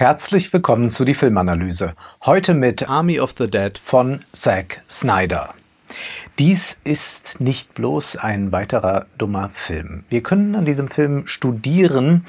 Herzlich willkommen zu die Filmanalyse. Heute mit Army of the Dead von Zack Snyder. Dies ist nicht bloß ein weiterer dummer Film. Wir können an diesem Film studieren,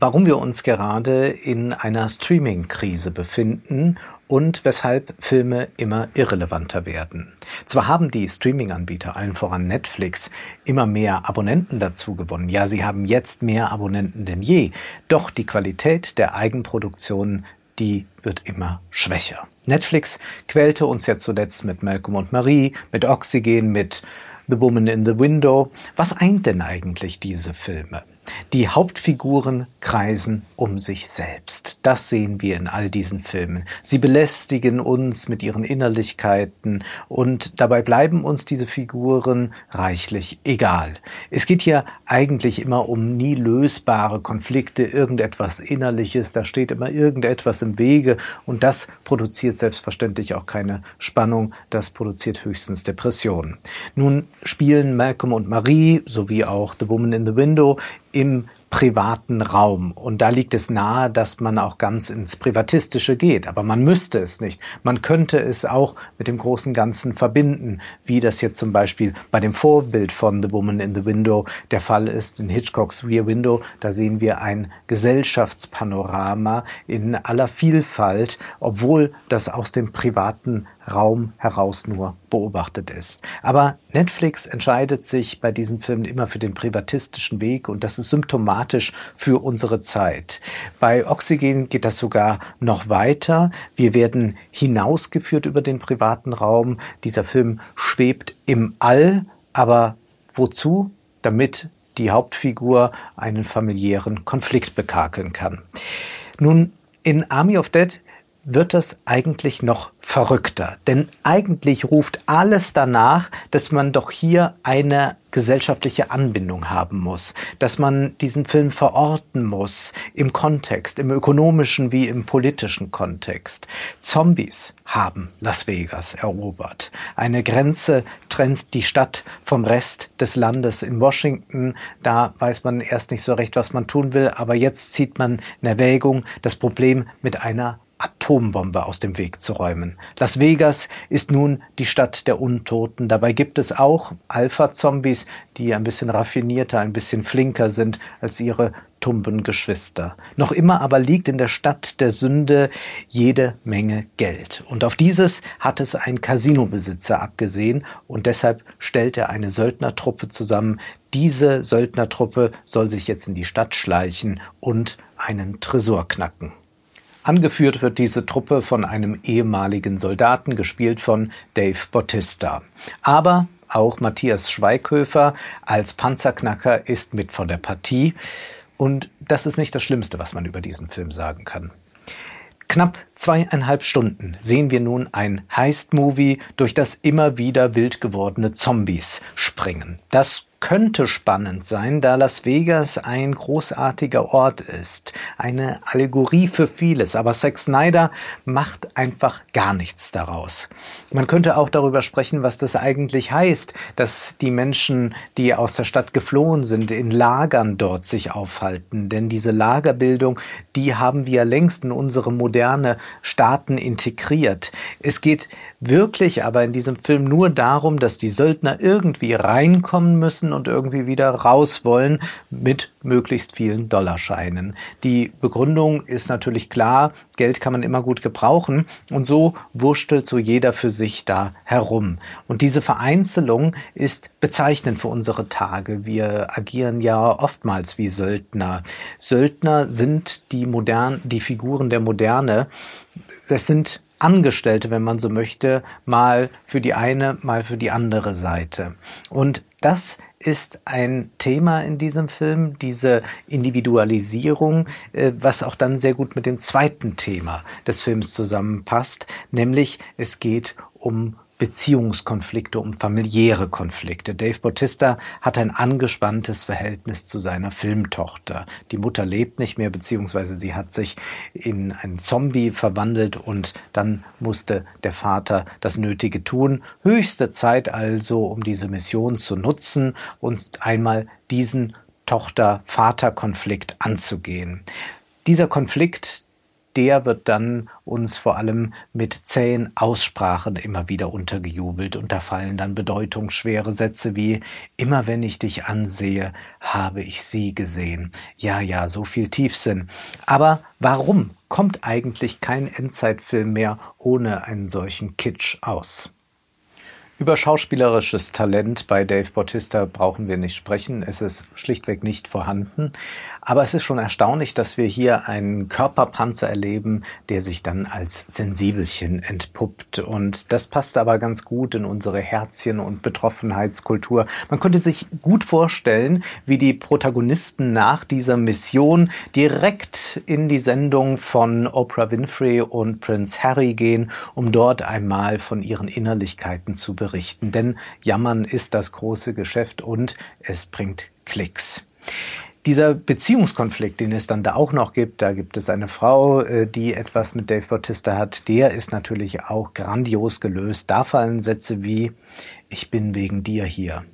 warum wir uns gerade in einer Streaming-Krise befinden und weshalb Filme immer irrelevanter werden. Zwar haben die Streaming-Anbieter, allen voran Netflix, immer mehr Abonnenten dazu gewonnen. Ja, sie haben jetzt mehr Abonnenten denn je. Doch die Qualität der Eigenproduktionen, die wird immer schwächer. Netflix quälte uns ja zuletzt mit Malcolm und Marie, mit Oxygen, mit The Woman in the Window. Was eint denn eigentlich diese Filme? Die Hauptfiguren kreisen um sich selbst. Das sehen wir in all diesen Filmen. Sie belästigen uns mit ihren Innerlichkeiten und dabei bleiben uns diese Figuren reichlich egal. Es geht hier eigentlich immer um nie lösbare Konflikte, irgendetwas Innerliches, da steht immer irgendetwas im Wege und das produziert selbstverständlich auch keine Spannung, das produziert höchstens Depressionen. Nun spielen Malcolm und Marie sowie auch The Woman in the Window im privaten Raum. Und da liegt es nahe, dass man auch ganz ins Privatistische geht. Aber man müsste es nicht. Man könnte es auch mit dem großen Ganzen verbinden, wie das jetzt zum Beispiel bei dem Vorbild von The Woman in the Window der Fall ist. In Hitchcocks Rear Window, da sehen wir ein Gesellschaftspanorama in aller Vielfalt, obwohl das aus dem privaten Raum heraus nur beobachtet ist. Aber Netflix entscheidet sich bei diesen Filmen immer für den privatistischen Weg und das ist symptomatisch für unsere Zeit. Bei Oxygen geht das sogar noch weiter. Wir werden hinausgeführt über den privaten Raum. Dieser Film schwebt im All, aber wozu? Damit die Hauptfigur einen familiären Konflikt bekakeln kann. Nun, in Army of Dead wird das eigentlich noch verrückter. Denn eigentlich ruft alles danach, dass man doch hier eine gesellschaftliche Anbindung haben muss, dass man diesen Film verorten muss im Kontext, im ökonomischen wie im politischen Kontext. Zombies haben Las Vegas erobert. Eine Grenze trennt die Stadt vom Rest des Landes in Washington. Da weiß man erst nicht so recht, was man tun will, aber jetzt zieht man in Erwägung, das Problem mit einer Atombombe aus dem Weg zu räumen. Las Vegas ist nun die Stadt der Untoten. Dabei gibt es auch Alpha-Zombies, die ein bisschen raffinierter, ein bisschen flinker sind als ihre tumben Geschwister. Noch immer aber liegt in der Stadt der Sünde jede Menge Geld. Und auf dieses hat es ein Casinobesitzer abgesehen und deshalb stellt er eine Söldnertruppe zusammen. Diese Söldnertruppe soll sich jetzt in die Stadt schleichen und einen Tresor knacken. Angeführt wird diese Truppe von einem ehemaligen Soldaten, gespielt von Dave Bautista. Aber auch Matthias Schweighöfer als Panzerknacker ist mit von der Partie. Und das ist nicht das Schlimmste, was man über diesen Film sagen kann. Knapp zweieinhalb Stunden sehen wir nun ein Heist-Movie durch das immer wieder wild gewordene Zombies springen. Das könnte spannend sein, da Las Vegas ein großartiger Ort ist. Eine Allegorie für vieles. Aber Zack Snyder macht einfach gar nichts daraus. Man könnte auch darüber sprechen, was das eigentlich heißt, dass die Menschen, die aus der Stadt geflohen sind, in Lagern dort sich aufhalten. Denn diese Lagerbildung, die haben wir längst in unsere moderne Staaten integriert. Es geht wirklich aber in diesem Film nur darum, dass die Söldner irgendwie reinkommen müssen und irgendwie wieder raus wollen mit möglichst vielen Dollarscheinen. Die Begründung ist natürlich klar, Geld kann man immer gut gebrauchen und so wurschtelt so jeder für sich da herum. Und diese Vereinzelung ist bezeichnend für unsere Tage. Wir agieren ja oftmals wie Söldner. Söldner sind die modern, die Figuren der Moderne. Das sind Angestellte, wenn man so möchte, mal für die eine, mal für die andere Seite. Und das ist ein Thema in diesem Film, diese Individualisierung, äh, was auch dann sehr gut mit dem zweiten Thema des Films zusammenpasst, nämlich es geht um Beziehungskonflikte, um familiäre Konflikte. Dave Bautista hat ein angespanntes Verhältnis zu seiner Filmtochter. Die Mutter lebt nicht mehr, beziehungsweise sie hat sich in einen Zombie verwandelt und dann musste der Vater das Nötige tun. Höchste Zeit also, um diese Mission zu nutzen und einmal diesen Tochter-Vater-Konflikt anzugehen. Dieser Konflikt, der wird dann uns vor allem mit zähen Aussprachen immer wieder untergejubelt und da fallen dann bedeutungsschwere Sätze wie immer wenn ich dich ansehe, habe ich sie gesehen. Ja, ja, so viel Tiefsinn. Aber warum kommt eigentlich kein Endzeitfilm mehr ohne einen solchen Kitsch aus? Über schauspielerisches Talent bei Dave Bautista brauchen wir nicht sprechen. Es ist schlichtweg nicht vorhanden. Aber es ist schon erstaunlich, dass wir hier einen Körperpanzer erleben, der sich dann als Sensibelchen entpuppt. Und das passt aber ganz gut in unsere Herzchen- und Betroffenheitskultur. Man könnte sich gut vorstellen, wie die Protagonisten nach dieser Mission direkt in die Sendung von Oprah Winfrey und Prince Harry gehen, um dort einmal von ihren Innerlichkeiten zu berichten. Denn Jammern ist das große Geschäft und es bringt Klicks. Dieser Beziehungskonflikt, den es dann da auch noch gibt, da gibt es eine Frau, äh, die etwas mit Dave Bautista hat, der ist natürlich auch grandios gelöst. Da fallen Sätze wie, ich bin wegen dir hier.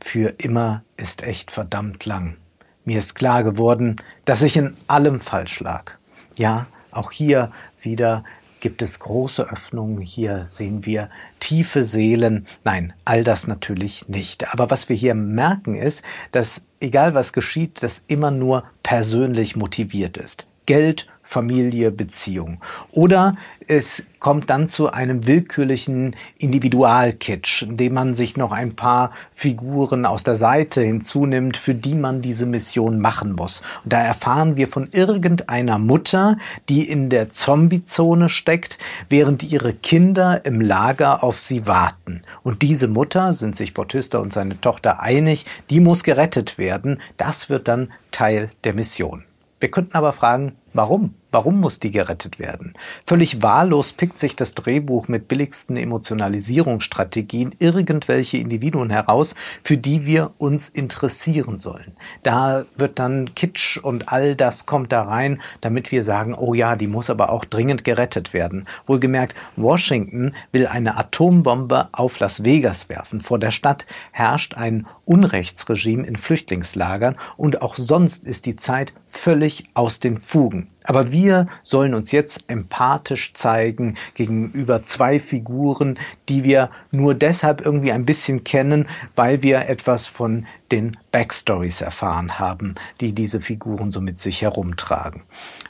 Für immer ist echt verdammt lang. Mir ist klar geworden, dass ich in allem falsch lag. Ja, auch hier wieder gibt es große Öffnungen, hier sehen wir tiefe Seelen. Nein, all das natürlich nicht. Aber was wir hier merken ist, dass egal was geschieht, das immer nur persönlich motiviert ist. Geld Familie, Beziehung. Oder es kommt dann zu einem willkürlichen Individualkitsch, in dem man sich noch ein paar Figuren aus der Seite hinzunimmt, für die man diese Mission machen muss. Und da erfahren wir von irgendeiner Mutter, die in der Zombiezone steckt, während ihre Kinder im Lager auf sie warten. Und diese Mutter, sind sich Bautista und seine Tochter einig, die muss gerettet werden. Das wird dann Teil der Mission. Wir könnten aber fragen, warum? Warum muss die gerettet werden? Völlig wahllos pickt sich das Drehbuch mit billigsten Emotionalisierungsstrategien irgendwelche Individuen heraus, für die wir uns interessieren sollen. Da wird dann Kitsch und all das kommt da rein, damit wir sagen, oh ja, die muss aber auch dringend gerettet werden. Wohlgemerkt, Washington will eine Atombombe auf Las Vegas werfen. Vor der Stadt herrscht ein Unrechtsregime in Flüchtlingslagern und auch sonst ist die Zeit völlig aus den Fugen. Aber wir sollen uns jetzt empathisch zeigen gegenüber zwei Figuren, die wir nur deshalb irgendwie ein bisschen kennen, weil wir etwas von den Backstories erfahren haben, die diese Figuren so mit sich herumtragen.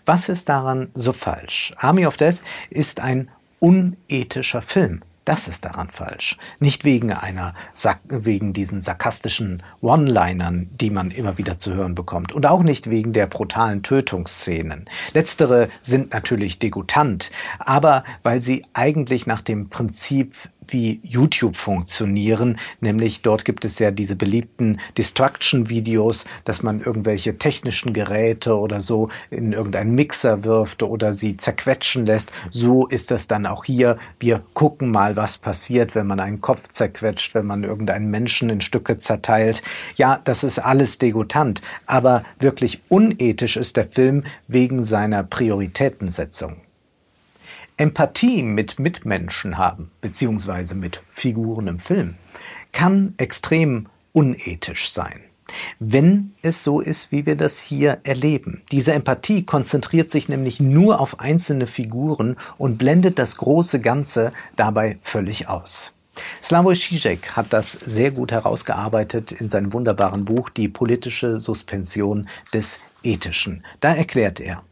Was ist daran so falsch? Army of Dead ist ein unethischer Film. Das ist daran falsch. Nicht wegen einer, wegen diesen sarkastischen One-Linern, die man immer wieder zu hören bekommt. Und auch nicht wegen der brutalen Tötungsszenen. Letztere sind natürlich degutant, aber weil sie eigentlich nach dem Prinzip wie YouTube funktionieren, nämlich dort gibt es ja diese beliebten Destruction-Videos, dass man irgendwelche technischen Geräte oder so in irgendeinen Mixer wirft oder sie zerquetschen lässt. So ist das dann auch hier. Wir gucken mal, was passiert, wenn man einen Kopf zerquetscht, wenn man irgendeinen Menschen in Stücke zerteilt. Ja, das ist alles degutant, aber wirklich unethisch ist der Film wegen seiner Prioritätensetzung. Empathie mit Mitmenschen haben, beziehungsweise mit Figuren im Film, kann extrem unethisch sein. Wenn es so ist, wie wir das hier erleben. Diese Empathie konzentriert sich nämlich nur auf einzelne Figuren und blendet das große Ganze dabei völlig aus. Slavoj Žižek hat das sehr gut herausgearbeitet in seinem wunderbaren Buch Die politische Suspension des Ethischen. Da erklärt er,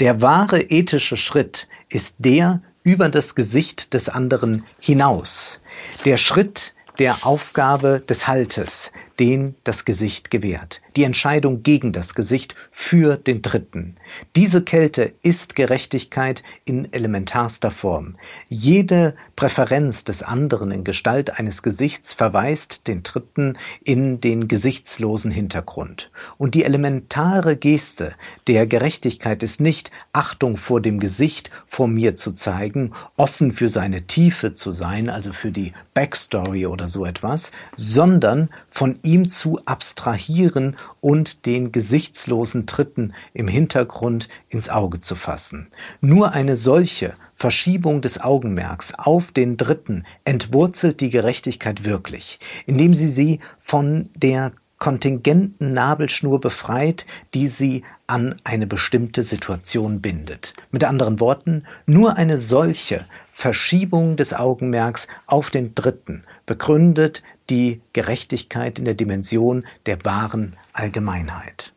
der wahre ethische Schritt ist der über das Gesicht des anderen hinaus. Der Schritt der Aufgabe des Haltes, den das Gesicht gewährt. Die Entscheidung gegen das Gesicht für den Dritten. Diese Kälte ist Gerechtigkeit in elementarster Form. Jede Präferenz des anderen in Gestalt eines Gesichts verweist den Dritten in den gesichtslosen Hintergrund. Und die elementare Geste der Gerechtigkeit ist nicht Achtung vor dem Gesicht vor mir zu zeigen, offen für seine Tiefe zu sein, also für die Backstory oder so etwas, sondern von ihm zu abstrahieren und den gesichtslosen Tritten im Hintergrund ins Auge zu fassen. Nur eine solche Verschiebung des Augenmerks auf den Dritten entwurzelt die Gerechtigkeit wirklich, indem sie sie von der kontingenten Nabelschnur befreit, die sie an eine bestimmte Situation bindet. Mit anderen Worten, nur eine solche Verschiebung des Augenmerks auf den Dritten begründet die Gerechtigkeit in der Dimension der wahren Allgemeinheit.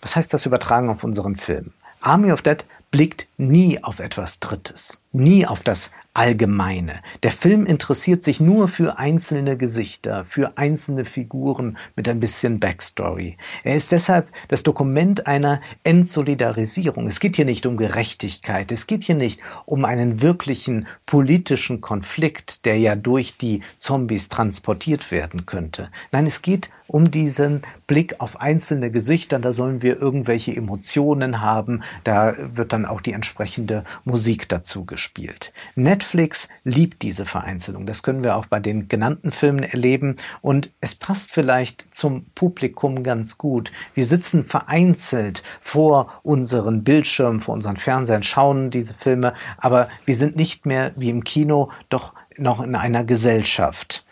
Was heißt das übertragen auf unseren Film? Army of Dead blickt nie auf etwas Drittes, nie auf das Allgemeine. Der Film interessiert sich nur für einzelne Gesichter, für einzelne Figuren mit ein bisschen Backstory. Er ist deshalb das Dokument einer Entsolidarisierung. Es geht hier nicht um Gerechtigkeit, es geht hier nicht um einen wirklichen politischen Konflikt, der ja durch die Zombies transportiert werden könnte. Nein, es geht um diesen Blick auf einzelne Gesichter, da sollen wir irgendwelche Emotionen haben, da wird dann auch die entsprechende Musik dazu gespielt. Netflix liebt diese Vereinzelung. Das können wir auch bei den genannten Filmen erleben. Und es passt vielleicht zum Publikum ganz gut. Wir sitzen vereinzelt vor unseren Bildschirmen, vor unseren Fernsehern, schauen diese Filme, aber wir sind nicht mehr wie im Kino, doch noch in einer Gesellschaft.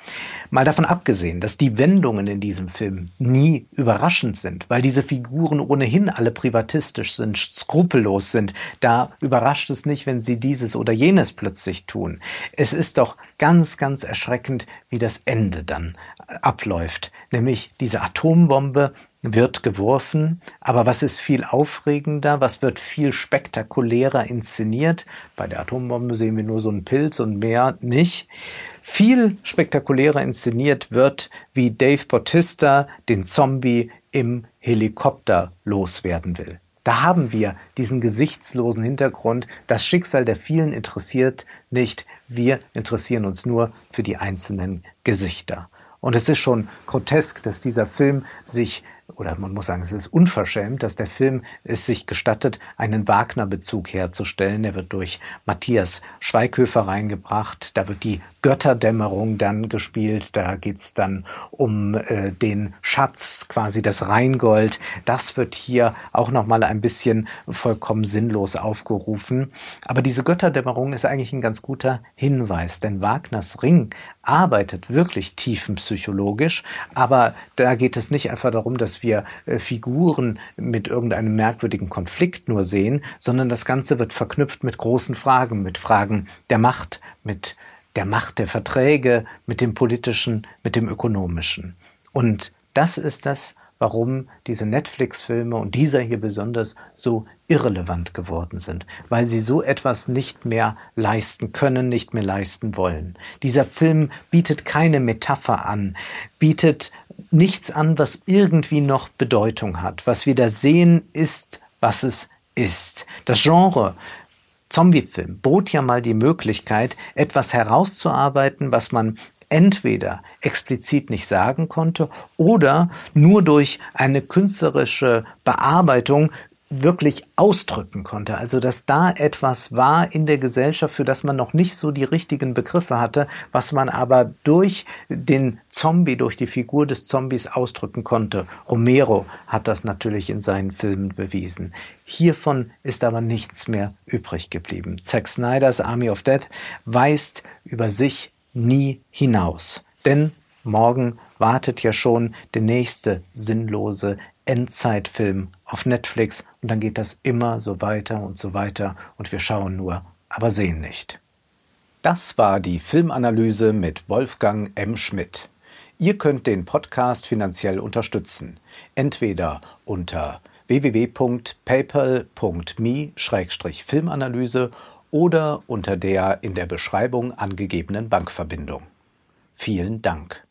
Mal davon abgesehen, dass die Wendungen in diesem Film nie überraschend sind, weil diese Figuren ohnehin alle privatistisch sind, skrupellos sind, da überrascht es nicht, wenn sie dieses oder jenes plötzlich tun. Es ist doch ganz, ganz erschreckend, wie das Ende dann abläuft, nämlich diese Atombombe wird geworfen, aber was ist viel aufregender, was wird viel spektakulärer inszeniert? Bei der Atombombe sehen wir nur so einen Pilz und mehr nicht. Viel spektakulärer inszeniert wird, wie Dave Bautista den Zombie im Helikopter loswerden will. Da haben wir diesen gesichtslosen Hintergrund. Das Schicksal der vielen interessiert nicht. Wir interessieren uns nur für die einzelnen Gesichter. Und es ist schon grotesk, dass dieser Film sich oder man muss sagen, es ist unverschämt, dass der Film es sich gestattet, einen Wagner-Bezug herzustellen. Der wird durch Matthias Schweighöfer reingebracht. Da wird die Götterdämmerung dann gespielt. Da geht's dann um äh, den Schatz, quasi das Rheingold. Das wird hier auch nochmal ein bisschen vollkommen sinnlos aufgerufen. Aber diese Götterdämmerung ist eigentlich ein ganz guter Hinweis, denn Wagners Ring arbeitet wirklich tiefenpsychologisch. Aber da geht es nicht einfach darum, dass wir äh, Figuren mit irgendeinem merkwürdigen Konflikt nur sehen, sondern das Ganze wird verknüpft mit großen Fragen, mit Fragen der Macht, mit der Macht der Verträge, mit dem politischen, mit dem ökonomischen. Und das ist das, warum diese Netflix-Filme und dieser hier besonders so irrelevant geworden sind, weil sie so etwas nicht mehr leisten können, nicht mehr leisten wollen. Dieser Film bietet keine Metapher an, bietet nichts an, was irgendwie noch Bedeutung hat. Was wir da sehen, ist, was es ist. Das Genre Zombiefilm bot ja mal die Möglichkeit, etwas herauszuarbeiten, was man entweder explizit nicht sagen konnte oder nur durch eine künstlerische Bearbeitung wirklich ausdrücken konnte. Also dass da etwas war in der Gesellschaft, für das man noch nicht so die richtigen Begriffe hatte, was man aber durch den Zombie, durch die Figur des Zombies ausdrücken konnte. Romero hat das natürlich in seinen Filmen bewiesen. Hiervon ist aber nichts mehr übrig geblieben. Zack Snyders Army of Dead weist über sich nie hinaus. Denn morgen wartet ja schon der nächste sinnlose Endzeitfilm auf Netflix und dann geht das immer so weiter und so weiter und wir schauen nur, aber sehen nicht. Das war die Filmanalyse mit Wolfgang M. Schmidt. Ihr könnt den Podcast finanziell unterstützen, entweder unter www.paypal.me-filmanalyse oder unter der in der Beschreibung angegebenen Bankverbindung. Vielen Dank.